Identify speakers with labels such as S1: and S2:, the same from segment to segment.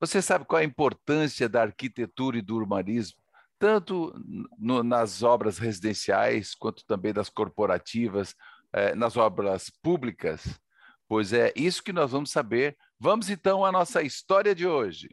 S1: Você sabe qual a importância da arquitetura e do urbanismo, tanto no, nas obras residenciais, quanto também das corporativas, eh, nas obras públicas? Pois é isso que nós vamos saber. Vamos então à nossa história de hoje.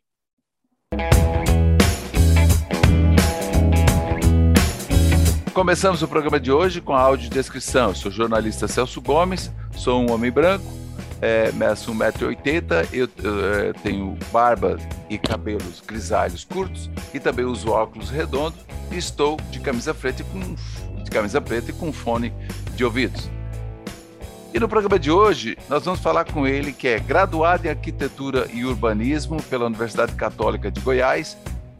S1: Começamos o programa de hoje com a audiodescrição. Eu sou jornalista Celso Gomes, sou um homem branco, é, meço 1,80m, eu, eu é, tenho barba e cabelos grisalhos curtos e também uso óculos redondos e estou de camisa preta e com, de camisa preta e com fone de ouvidos. E no programa de hoje, nós vamos falar com ele, que é graduado em Arquitetura e Urbanismo pela Universidade Católica de Goiás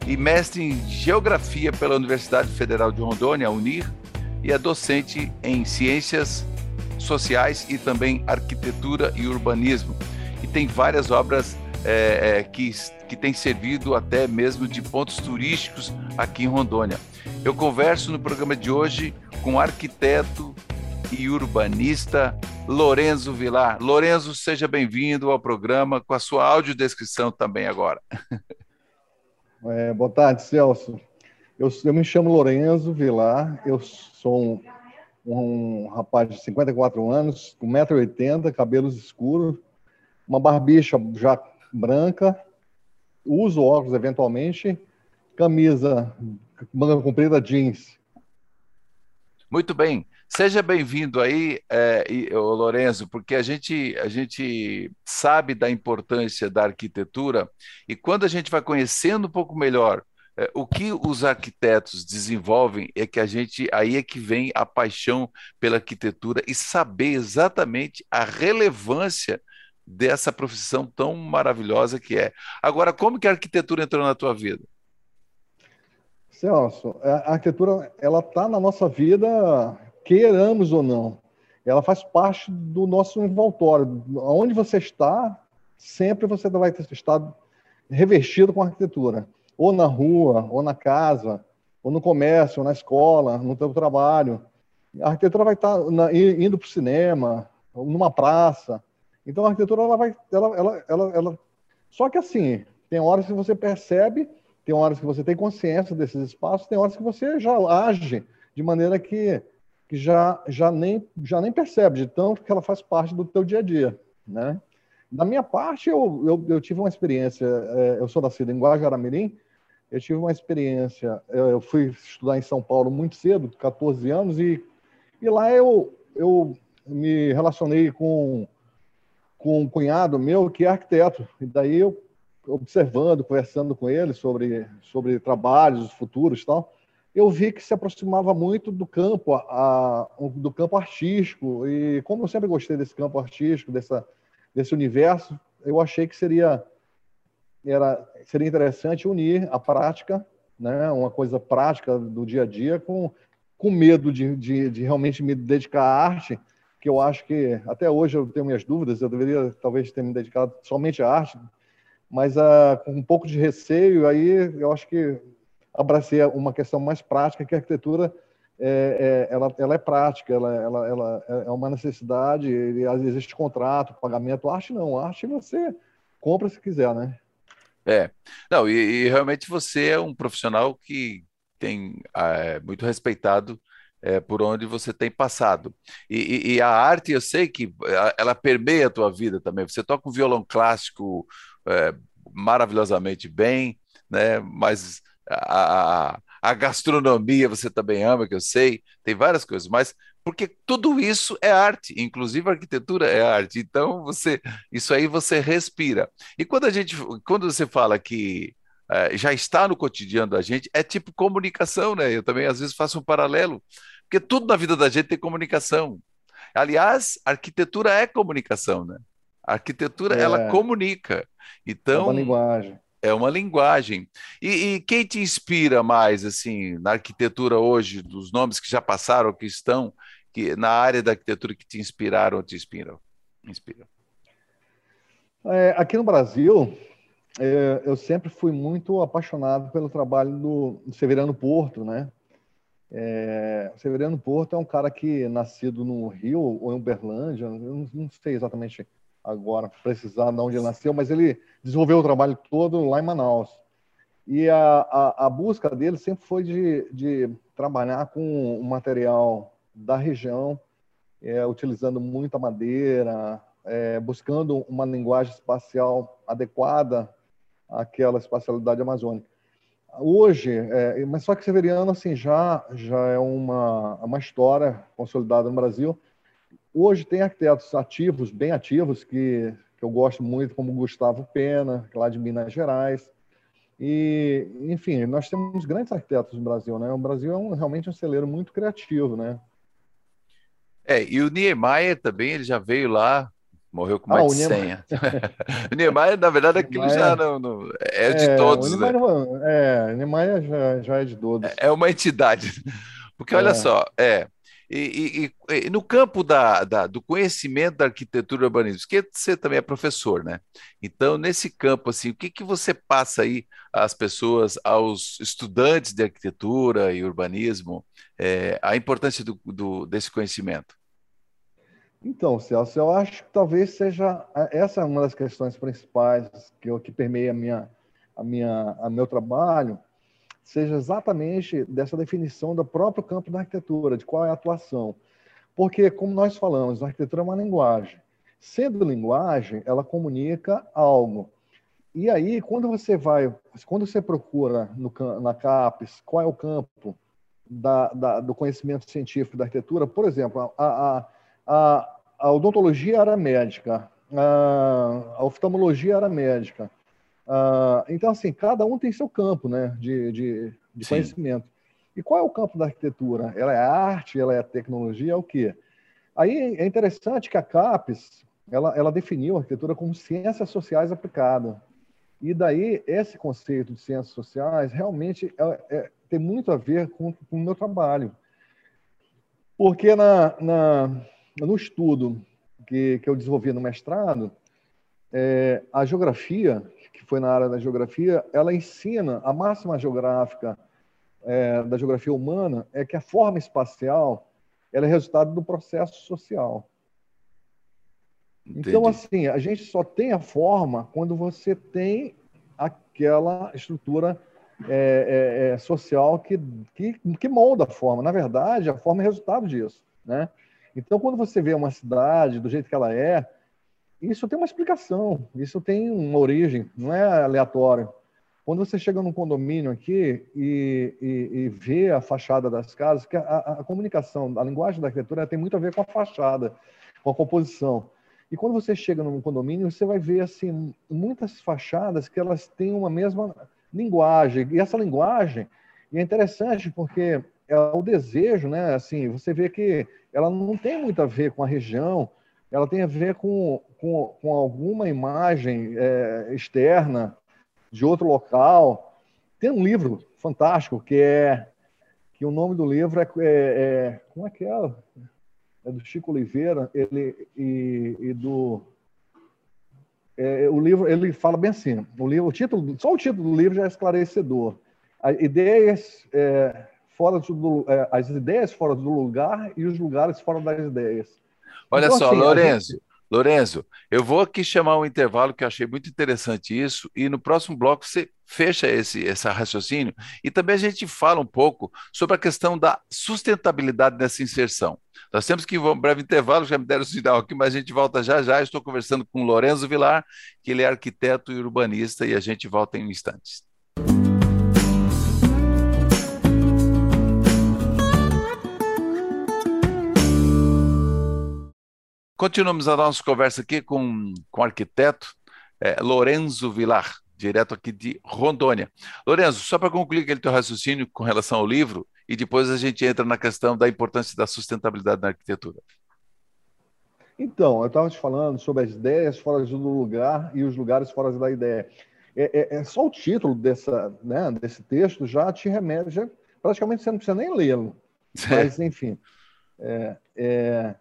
S1: e mestre em Geografia pela Universidade Federal de Rondônia, UNIR, e é docente em Ciências Sociais e também Arquitetura e Urbanismo. E tem várias obras é, é, que, que têm servido até mesmo de pontos turísticos aqui em Rondônia. Eu converso no programa de hoje com o arquiteto e urbanista Lorenzo Vilar. Lorenzo, seja bem-vindo ao programa com a sua audiodescrição também agora.
S2: É, boa tarde, Celso. Eu, eu, me chamo Lorenzo Vilar, eu sou um, um rapaz de 54 anos, com 1,80m, cabelos escuros, uma barbicha já branca, uso óculos eventualmente, camisa manga comprida jeans.
S1: Muito bem. Seja bem-vindo aí, é, Lorenzo, porque a gente, a gente sabe da importância da arquitetura e quando a gente vai conhecendo um pouco melhor o que os arquitetos desenvolvem é que a gente aí é que vem a paixão pela arquitetura e saber exatamente a relevância dessa profissão tão maravilhosa que é. Agora, como que a arquitetura entrou na tua vida?
S2: Celso, a arquitetura ela está na nossa vida queiramos ou não. Ela faz parte do nosso envoltório. Onde você está, sempre você vai estado revestido com arquitetura. Ou na rua, ou na casa, ou no comércio, ou na escola, no teu trabalho. A arquitetura vai estar na, indo para o cinema, numa praça. Então a arquitetura ela vai, ela, ela, ela, ela, só que assim tem horas que você percebe, tem horas que você tem consciência desses espaços, tem horas que você já age de maneira que que já, já, nem, já nem percebe de tanto que ela faz parte do teu dia a dia, né? Da minha parte, eu, eu, eu tive uma experiência, é, eu sou nascido em Guajaramirim, eu tive uma experiência, eu fui estudar em São Paulo muito cedo, 14 anos, e, e lá eu, eu me relacionei com, com um cunhado meu que é arquiteto, e daí eu observando, conversando com ele sobre, sobre trabalhos futuros e tal, eu vi que se aproximava muito do campo, a, do campo artístico. E como eu sempre gostei desse campo artístico, dessa, desse universo, eu achei que seria, era, seria interessante unir a prática, né, uma coisa prática do dia a dia, com, com medo de, de, de realmente me dedicar à arte, que eu acho que até hoje eu tenho minhas dúvidas, eu deveria talvez ter me dedicado somente à arte, mas uh, com um pouco de receio, aí eu acho que abracei uma questão mais prática, que a arquitetura é, é, ela, ela é prática, ela, ela, ela é uma necessidade, existe contrato, pagamento. Arte não, arte você compra se quiser, né?
S1: É, não, e, e realmente você é um profissional que tem é, muito respeitado é, por onde você tem passado. E, e, e, a arte, eu sei que ela permeia a tua vida também. Você toca um violão clássico é, maravilhosamente bem, né? Mas a, a gastronomia você também ama, que eu sei, tem várias coisas, mas porque tudo isso é arte, inclusive a arquitetura é arte. Então você, isso aí você respira. E quando a gente, quando você fala que é, já está no cotidiano da gente, é tipo comunicação, né? Eu também às vezes faço um paralelo, porque tudo na vida da gente tem comunicação. Aliás, arquitetura é comunicação, né? A arquitetura é. ela comunica. Então, é
S2: uma linguagem
S1: é uma linguagem. E, e, quem te inspira mais, assim, na arquitetura hoje, dos nomes que já passaram, que estão, que na área da arquitetura que te inspiraram ou te inspiram? Inspiram.
S2: É, aqui no Brasil, é, eu sempre fui muito apaixonado pelo trabalho do, Severiano Porto, né? É, Porto é um cara que nascido no Rio ou em Uberlândia, eu não, não sei exatamente agora precisar de onde ele nasceu, mas ele desenvolveu o trabalho todo lá em Manaus. E a, a, a busca dele sempre foi de, de trabalhar com o material da região, é, utilizando muita madeira, é, buscando uma linguagem espacial adequada àquela espacialidade amazônica. Hoje, é, mas só que Severiano assim já já é uma uma história consolidada no Brasil. Hoje tem arquitetos ativos, bem ativos, que, que eu gosto muito, como Gustavo Pena, lá de Minas Gerais. E, enfim, nós temos grandes arquitetos no Brasil, né? O Brasil é um, realmente um celeiro muito criativo, né?
S1: É, e o Niemeyer também, ele já veio lá, morreu com mais ah, de senha. o Niemeyer, na verdade, aquilo Niemeyer, já não, não, é de é, todos,
S2: o Niemeyer, né? É, o Niemeyer já, já é de todos.
S1: É, é uma entidade. Porque, olha é. só, é, e, e, e, no campo da, da, do conhecimento da arquitetura e urbanismo, que você também é professor, né? Então, nesse campo, assim, o que, que você passa aí às pessoas, aos estudantes de arquitetura e urbanismo, é, a importância do, do, desse conhecimento?
S2: Então, Celso, eu acho que talvez seja essa é uma das questões principais que, eu, que permeia a minha, a minha, a meu trabalho, seja exatamente dessa definição do próprio campo da arquitetura, de qual é a atuação. Porque, como nós falamos, a arquitetura é uma linguagem. Sendo linguagem, ela comunica algo. E aí, quando você vai, quando você procura no, na CAPES qual é o campo da, da, do conhecimento científico da arquitetura, por exemplo, a, a, a, odontologia era médica, a, a oftalmologia era médica, Uh, então, assim, cada um tem seu campo né, de, de, de conhecimento. E qual é o campo da arquitetura? Ela é arte, ela é tecnologia, é o quê? Aí é interessante que a CAPES, ela, ela definiu a arquitetura como ciências sociais aplicadas. E daí, esse conceito de ciências sociais realmente é, é, tem muito a ver com, com o meu trabalho. Porque na, na, no estudo que, que eu desenvolvi no mestrado, é, a geografia que foi na área da geografia, ela ensina a máxima geográfica é, da geografia humana é que a forma espacial ela é resultado do processo social. Então, Entendi. Então, assim, a gente só tem a forma quando você tem aquela estrutura é, é, é social que, que, que molda a forma. Na verdade, a forma é resultado disso, né? Então, quando você vê uma cidade do jeito que ela é, isso tem uma explicação, isso tem uma origem, não é aleatório. Quando você chega num condomínio aqui e, e, e vê a fachada das casas, que a, a, comunicação, a linguagem da arquitetura tem muito a ver com a fachada, com a composição. E quando você chega num condomínio, você vai ver assim muitas fachadas que elas têm uma mesma linguagem. E essa linguagem é interessante porque é o desejo, né? Assim, você vê que ela não tem muito a ver com a região, ela tem a ver com, com, com alguma imagem é, externa de outro local. Tem um livro fantástico que é que o nome do livro é, é, é como é que é? É do Chico Oliveira, ele e, e do é, o livro ele fala bem assim. O livro, o título, só o título do livro já é esclarecedor. As ideias é, fora do, é, as ideias fora do lugar e os lugares fora das ideias.
S1: Olha então, só, assim, Lourenço, gente... Lourenço, eu vou aqui chamar um intervalo que eu achei muito interessante isso, e no próximo bloco você fecha esse, esse raciocínio e também a gente fala um pouco sobre a questão da sustentabilidade dessa inserção. Nós temos que ir um breve intervalo, já me deram o sinal aqui, mas a gente volta já já. Estou conversando com Lourenço Vilar, que ele é arquiteto e urbanista, e a gente volta em instantes. Continuamos a nossa conversa aqui com, com o arquiteto é, Lorenzo Vilar, direto aqui de Rondônia. Lorenzo, só para concluir aquele teu raciocínio com relação ao livro, e depois a gente entra na questão da importância da sustentabilidade na arquitetura.
S2: Então, eu estava te falando sobre as ideias fora do lugar e os lugares fora da ideia. É, é, é só o título dessa, né, desse texto já te remete, já, praticamente você não precisa nem lê-lo. Mas, enfim. É, é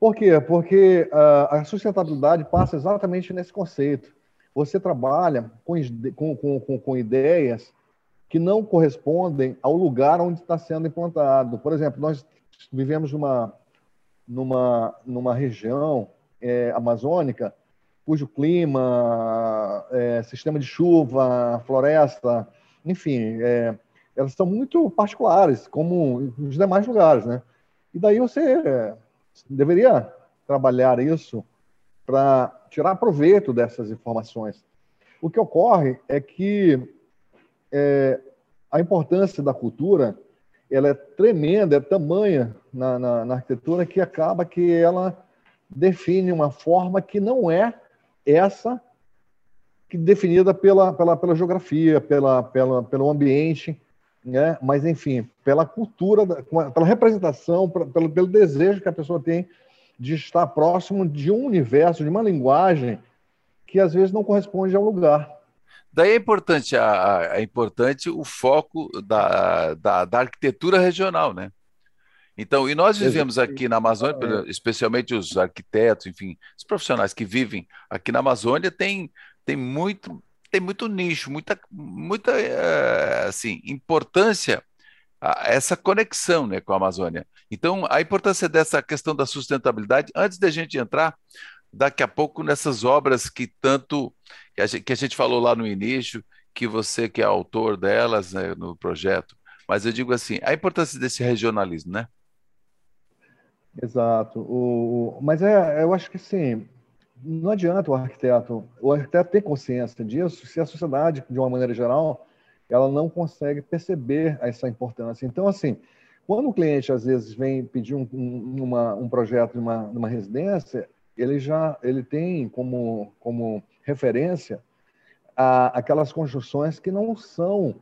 S2: por quê? Porque uh, a sustentabilidade passa exatamente nesse conceito. Você trabalha com, com, com, com ideias que não correspondem ao lugar onde está sendo implantado. Por exemplo, nós vivemos numa, numa, numa região é, amazônica cujo clima, é, sistema de chuva, floresta, enfim, é, elas são muito particulares, como os demais lugares, né? E daí você deveria trabalhar isso para tirar proveito dessas informações. O que ocorre é que é, a importância da cultura ela é tremenda, é tamanha na, na, na, arquitetura que acaba que ela define uma forma que não é essa que definida pela, pela, pela geografia, pela, pela, pelo ambiente, né? mas, enfim, pela cultura, pela representação, pelo, pelo desejo que a pessoa tem de estar próximo de um universo, de uma linguagem que às vezes não corresponde ao lugar.
S1: Daí é importante, a, é importante o foco da, da, da, arquitetura regional, né? Então, e nós vivemos aqui na Amazônia, especialmente os arquitetos, enfim, os profissionais que vivem aqui na Amazônia, tem, tem muito tem muito nicho, muita, muita eh, assim, importância essa conexão né, com a Amazônia. Então, a importância dessa questão da sustentabilidade, antes da gente entrar daqui a pouco nessas obras que tanto que a gente, que a gente falou lá no início, que você que é autor delas né, no projeto, mas eu digo assim, a importância desse regionalismo, né?
S2: Exato. O, mas é, eu acho que sim, não adianta o arquiteto, o arquiteto ter consciência disso se a sociedade, de uma maneira geral, ela não consegue perceber essa importância. Então, assim, quando o cliente às vezes vem pedir um, um, uma, um projeto de uma, residência, ele já ele tem como, como referência a, aquelas construções que não são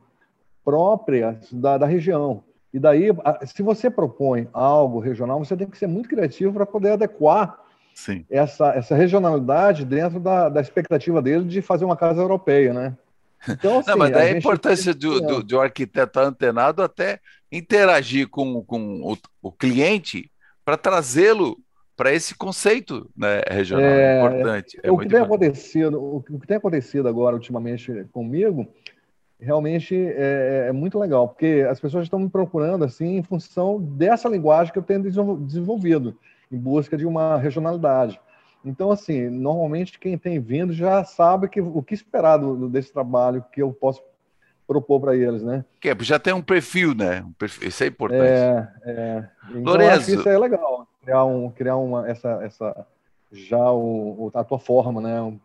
S2: próprias da, da região. E daí, se você propõe algo regional, você tem que ser muito criativo para poder adequar Sim. Essa, essa regionalidade dentro da, da expectativa dele de fazer uma casa europeia, né?
S1: Então, assim, Não, mas daí a, a importância do, do, do, arquiteto antenado até interagir com, com o, o cliente para trazê-lo para esse conceito né, regional. É, é importante.
S2: É o, que tem acontecido, o que tem acontecido agora ultimamente comigo realmente é, é, muito legal, porque as pessoas estão me procurando assim em função dessa linguagem que eu tenho desenvolvido, em busca de uma regionalidade. Então, assim, normalmente quem tem vindo já sabe que, o que esperar do, desse trabalho que eu posso propor para eles, né?
S1: Que é, já tem um perfil, né? Um perfil, isso é importante.
S2: É, é. Então, Lorenzo, isso é legal criar, um, criar uma, essa, essa, já o, a tua forma, né?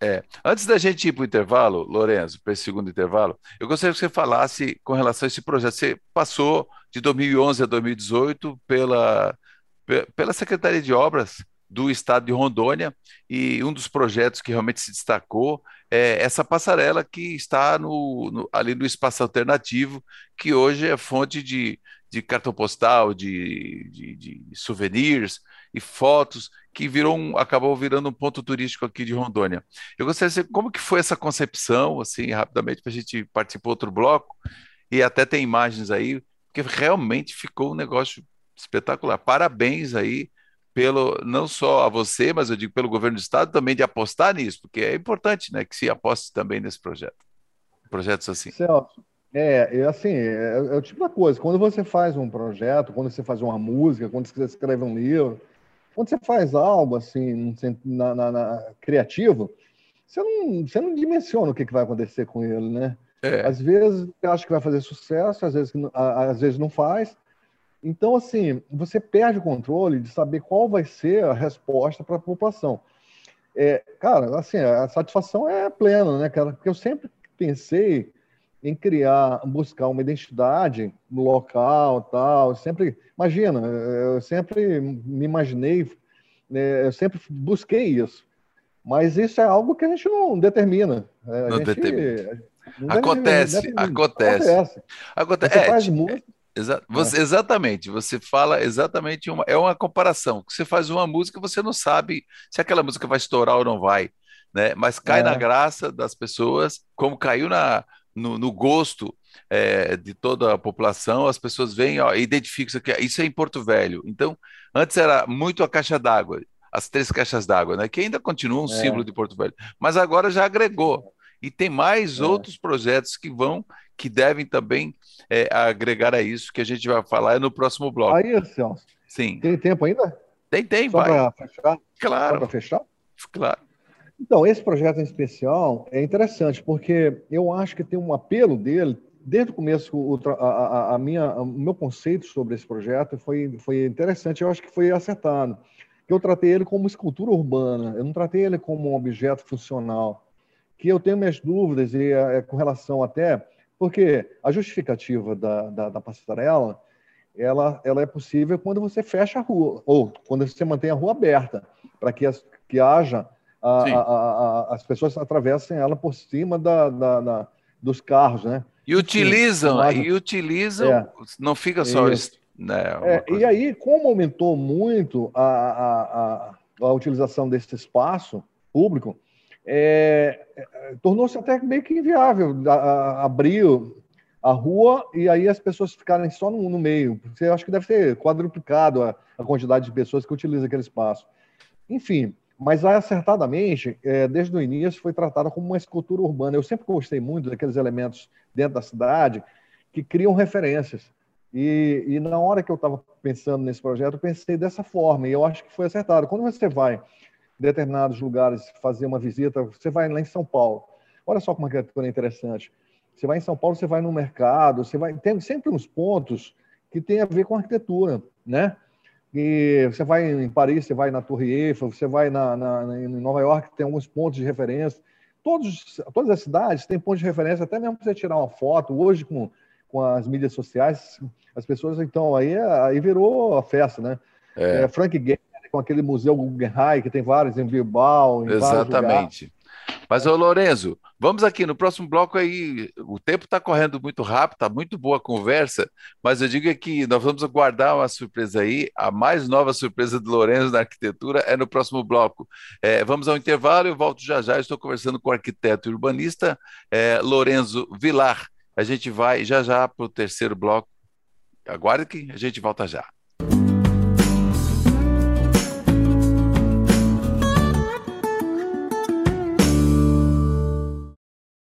S1: É. Antes da gente ir para o intervalo, Lorenzo, para esse segundo intervalo, eu gostaria que você falasse com relação a esse projeto. Você passou de 2011 a 2018 pela, pela Secretaria de Obras do Estado de Rondônia e um dos projetos que realmente se destacou é essa passarela que está no, no, ali no espaço alternativo, que hoje é fonte de, de cartão postal, de, de, de, souvenirs e fotos, que virou um, acabou virando um ponto turístico aqui de Rondônia. Eu gostaria de saber como que foi essa concepção, assim, rapidamente, para a gente participar outro bloco, e até tem imagens aí, porque realmente ficou um negócio espetacular. Parabéns aí pelo não só a você, mas eu digo pelo governo do estado também de apostar nisso, porque é importante, né, que se aposte também nesse projeto. Projetos assim.
S2: Celso, é, é assim, é, é, o tipo da coisa. Quando você faz um projeto, quando você faz uma música, quando você escreve um livro, quando você faz algo assim, na, na, na criativo, você não, você não dimensiona o que, que vai acontecer com ele, né? É. Às vezes você acha que vai fazer sucesso, às vezes, às vezes não faz. Então, assim, você perde o controle de saber qual vai ser a resposta para a população. É, cara, assim, a satisfação é plena, né, cara? Porque eu sempre pensei em criar, buscar uma identidade no local, tal. sempre, imagina, eu sempre me imaginei, né, eu sempre busquei isso. Mas isso é algo que a gente não determina.
S1: É, a não gente, determina. Não acontece, acontece, acontece. Acontece. Você é, faz música. Exa você, é. Exatamente, você fala exatamente uma, é uma comparação. Você faz uma música, você não sabe se aquela música vai estourar ou não vai, né? Mas cai é. na graça das pessoas, como caiu na, no, no gosto é, de toda a população, as pessoas veem, ó, identificam isso aqui, isso é em Porto Velho. Então, antes era muito a caixa d'água, as três caixas d'água, né, que ainda continua um é. símbolo de Porto Velho, mas agora já agregou. E tem mais é. outros projetos que vão, que devem também é, agregar a isso, que a gente vai falar no próximo bloco.
S2: Aí, Celso.
S1: Sim.
S2: Tem tempo ainda?
S1: Tem, tem,
S2: Só
S1: vai.
S2: Para fechar?
S1: Claro.
S2: Para fechar?
S1: Claro.
S2: Então, esse projeto em especial é interessante, porque eu acho que tem um apelo dele, desde o começo, o, a, a, minha, o meu conceito sobre esse projeto foi, foi interessante, eu acho que foi acertado. Eu tratei ele como escultura urbana, eu não tratei ele como um objeto funcional, que eu tenho minhas dúvidas e é, com relação até, porque a justificativa da, da, da passarela, ela, ela é possível quando você fecha a rua, ou quando você mantém a rua aberta, para que, as, que haja a, a, a, as pessoas atravessem ela por cima da, da, da dos carros, né?
S1: E utilizam, Sim, e utilizam, é, não fica só isso. Né,
S2: é, e aí, como aumentou muito a, a, a, utilização desse espaço público, é, é, tornou-se até meio que inviável abrir a rua e aí as pessoas ficarem só no, no meio. Eu acho que deve ter quadruplicado a, a quantidade de pessoas que utilizam aquele espaço. Enfim, mas acertadamente, é, desde o início, foi tratada como uma escultura urbana. Eu sempre gostei muito daqueles elementos dentro da cidade que criam referências. E, e na hora que eu estava pensando nesse projeto, eu pensei dessa forma, e eu acho que foi acertado. Quando você vai determinados lugares fazer uma visita, você vai lá em São Paulo. Olha só como é coisa interessante. Você vai em São Paulo, você vai no mercado, você vai tem sempre uns pontos que tem a ver com arquitetura, né? E você vai em Paris, você vai na Torre Eiffel, você vai na, na, em Nova York, tem alguns pontos de referência. Todos, todas as cidades têm pontos de referência, até mesmo para você tirar uma foto. Hoje, com, com as mídias sociais, as pessoas, então, aí, aí virou a festa, né? É. É, Frank Gehry, com aquele museu Guggenheim, que tem vários em Bilbao, em
S1: Exatamente. Mas, ô Lorenzo, vamos aqui no próximo bloco aí. O tempo está correndo muito rápido, está muito boa a conversa, mas eu digo que nós vamos aguardar uma surpresa aí. A mais nova surpresa do Lorenzo na arquitetura é no próximo bloco. É, vamos ao intervalo, eu volto já já. Estou conversando com o arquiteto urbanista é, Lorenzo Vilar. A gente vai já já para o terceiro bloco. Aguarde que a gente volta já.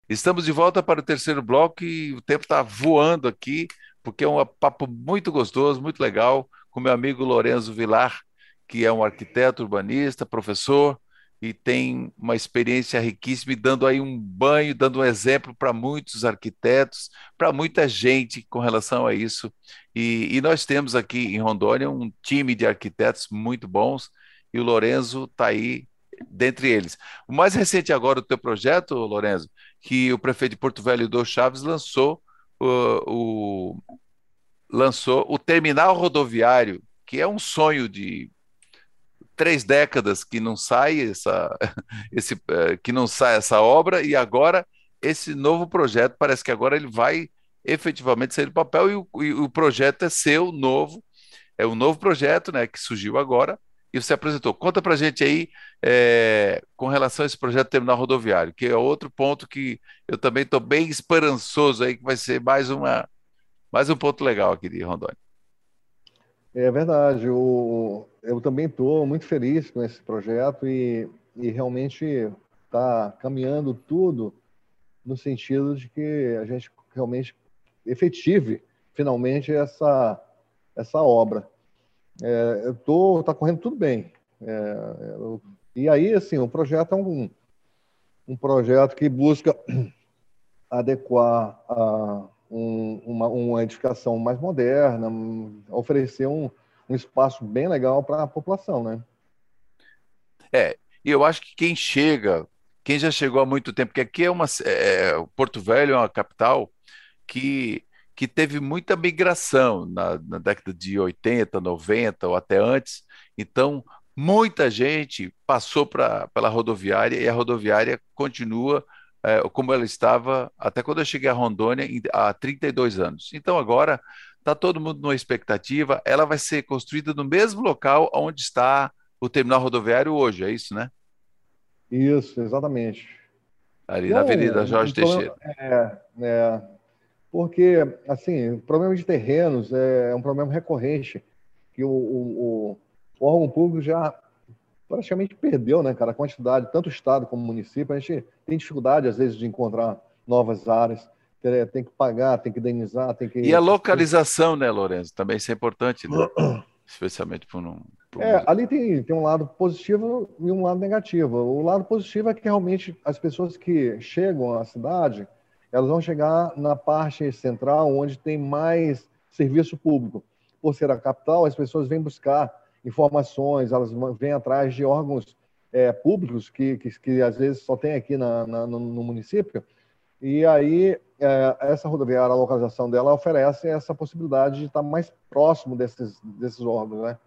S1: Estamos de volta para o terceiro bloco e o tempo está voando aqui, porque é um papo muito gostoso, muito legal, com meu amigo Lorenzo Vilar, que é um arquiteto urbanista, professor, e tem uma experiência riquíssima e dando aí um banho, dando um exemplo para muitos arquitetos, para muita gente com relação a isso. E, e, nós temos aqui em Rondônia um time de arquitetos muito bons e o Lorenzo está aí dentre eles. O mais recente agora do teu projeto, Lorenzo, que o prefeito de Porto Velho, do Chaves, lançou o, o, lançou o terminal rodoviário, que é um sonho de três décadas que não sai essa, esse, eh, que não sai essa obra e agora esse novo projeto parece que agora ele vai efetivamente sair do papel e o, e o projeto é seu, novo, é um novo projeto, né, que surgiu agora você apresentou. Conta para gente aí é, com relação a esse projeto terminal rodoviário, que é outro ponto que eu também estou bem esperançoso aí que vai ser mais uma mais um ponto legal aqui de Rondônia.
S2: É verdade. Eu, eu também estou muito feliz com esse projeto e, e realmente está caminhando tudo no sentido de que a gente realmente efetive finalmente essa essa obra é, eu tô, tá correndo tudo bem. É, eu, e aí, assim, o projeto é um, um projeto que busca adequar a um, uma, uma edificação mais moderna, oferecer um, um espaço bem legal para a população, né?
S1: É, e eu acho que quem chega, quem já chegou há muito tempo, porque aqui é uma, é, Porto Velho é uma capital que que teve muita migração na, na, década de 80, 90 ou até antes. Então, muita gente passou pra, pela rodoviária e a rodoviária continua é, como ela estava até quando eu cheguei a Rondônia há 32 anos. Então, agora está todo mundo numa expectativa. Ela vai ser construída no mesmo local onde está o terminal rodoviário hoje, é isso, né?
S2: Isso, exatamente.
S1: Ali Não, na Avenida Jorge então, Teixeira.
S2: É, é, porque, assim, o problema de terrenos é um problema recorrente que o, o, o órgão público já praticamente perdeu, né, cara, a quantidade, tanto o Estado como o município, a gente tem dificuldade, às vezes, de encontrar novas áreas, tem que pagar, tem que indenizar, tem que...
S1: E a localização, né, Lourenço, também isso é importante, né? especialmente por um...
S2: É, ali tem, tem um lado positivo e um lado negativo. O lado positivo é que realmente as pessoas que chegam à cidade, elas vão chegar na parte central, onde tem mais serviço público. Por ser a capital, as pessoas vêm buscar informações, elas vêm atrás de órgãos é, públicos que, que, que, às vezes só tem aqui na, na no, no, município. E aí, é, essa rodoviária, a localização dela oferece essa possibilidade de estar mais próximo desses, desses órgãos, né?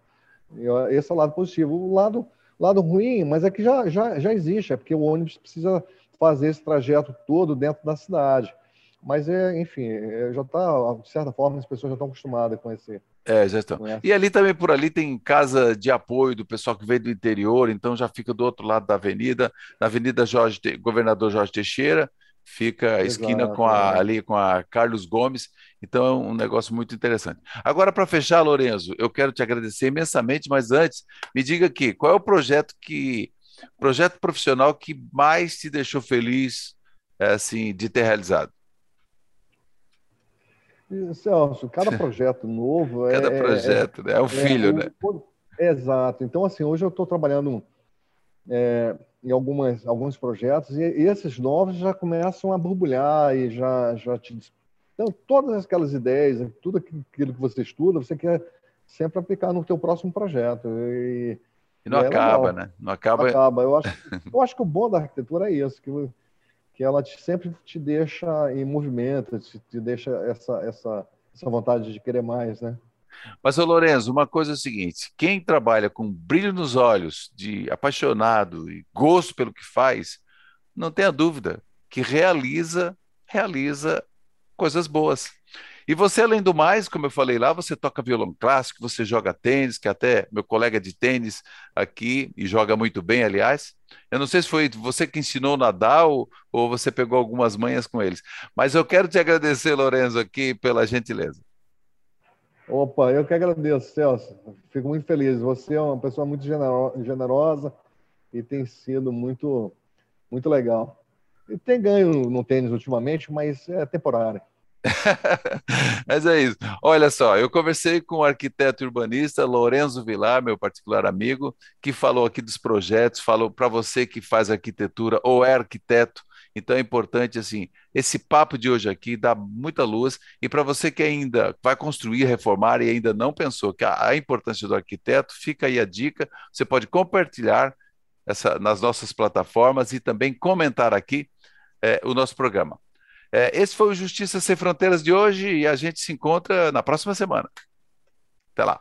S2: Esse é o lado positivo. O lado, lado ruim, mas é que já, já, já existe, é porque o ônibus precisa fazer esse trajeto todo dentro da cidade. Mas, é, enfim, é, já está, de certa forma, as pessoas já estão acostumadas com esse.
S1: É, já estão. E ali também, por ali, tem casa de apoio do pessoal que vem do interior, então já fica do outro lado da avenida, na Avenida Jorge, Governador Jorge Teixeira, fica a esquina com a, é. ali com a Carlos Gomes, então é um negócio muito interessante. Agora, para fechar, Lorenzo, eu quero te agradecer imensamente, mas antes, me diga aqui, qual é o projeto que projeto profissional que mais te deixou feliz assim de ter realizado?
S2: Celso, cada projeto novo
S1: cada é. Cada projeto, é, né? É o filho, é, né?
S2: exato. Então, assim, hoje eu estou trabalhando é, em algumas, alguns projetos, e esses novos já começam a borbulhar e já, já te. Então, todas aquelas ideias, tudo aquilo que você estuda, você quer sempre aplicar no teu próximo projeto. E,
S1: e não e é acaba, legal. né? Não acaba.
S2: Não acaba. Eu acho, eu acho que o bom da arquitetura é isso, que, que ela te, sempre te deixa em movimento, te, te deixa essa, essa, essa vontade de querer mais, né?
S1: Mas, ô Lorenzo, uma coisa é o seguinte: quem trabalha com brilho nos olhos, de apaixonado e gosto pelo que faz, não tenha dúvida que realiza, realiza coisas boas. E você, além do mais, como eu falei lá, você toca violão clássico, você joga tênis, que até meu colega de tênis aqui, e joga muito bem, aliás. Eu não sei se foi você que ensinou nadar ou, ou você pegou algumas manhas com eles. Mas eu quero te agradecer, Lorenzo, aqui pela gentileza.
S2: Opa, eu que agradeço, Celso. Fico muito feliz. Você é uma pessoa muito generosa e tem sido muito, muito legal. E tem ganho no tênis ultimamente, mas é temporário.
S1: Mas é isso. Olha só, eu conversei com o arquiteto urbanista Lorenzo Vilar, meu particular amigo, que falou aqui dos projetos, falou para você que faz arquitetura ou é arquiteto, então é importante assim, esse papo de hoje aqui dá muita luz e para você que ainda vai construir, reformar e ainda não pensou que a, a importância do arquiteto, fica aí a dica, você pode compartilhar essa, nas nossas plataformas e também comentar aqui é, o nosso programa. É, esse foi o Justiça Sem Fronteiras de hoje e a gente se encontra na próxima semana. Até lá.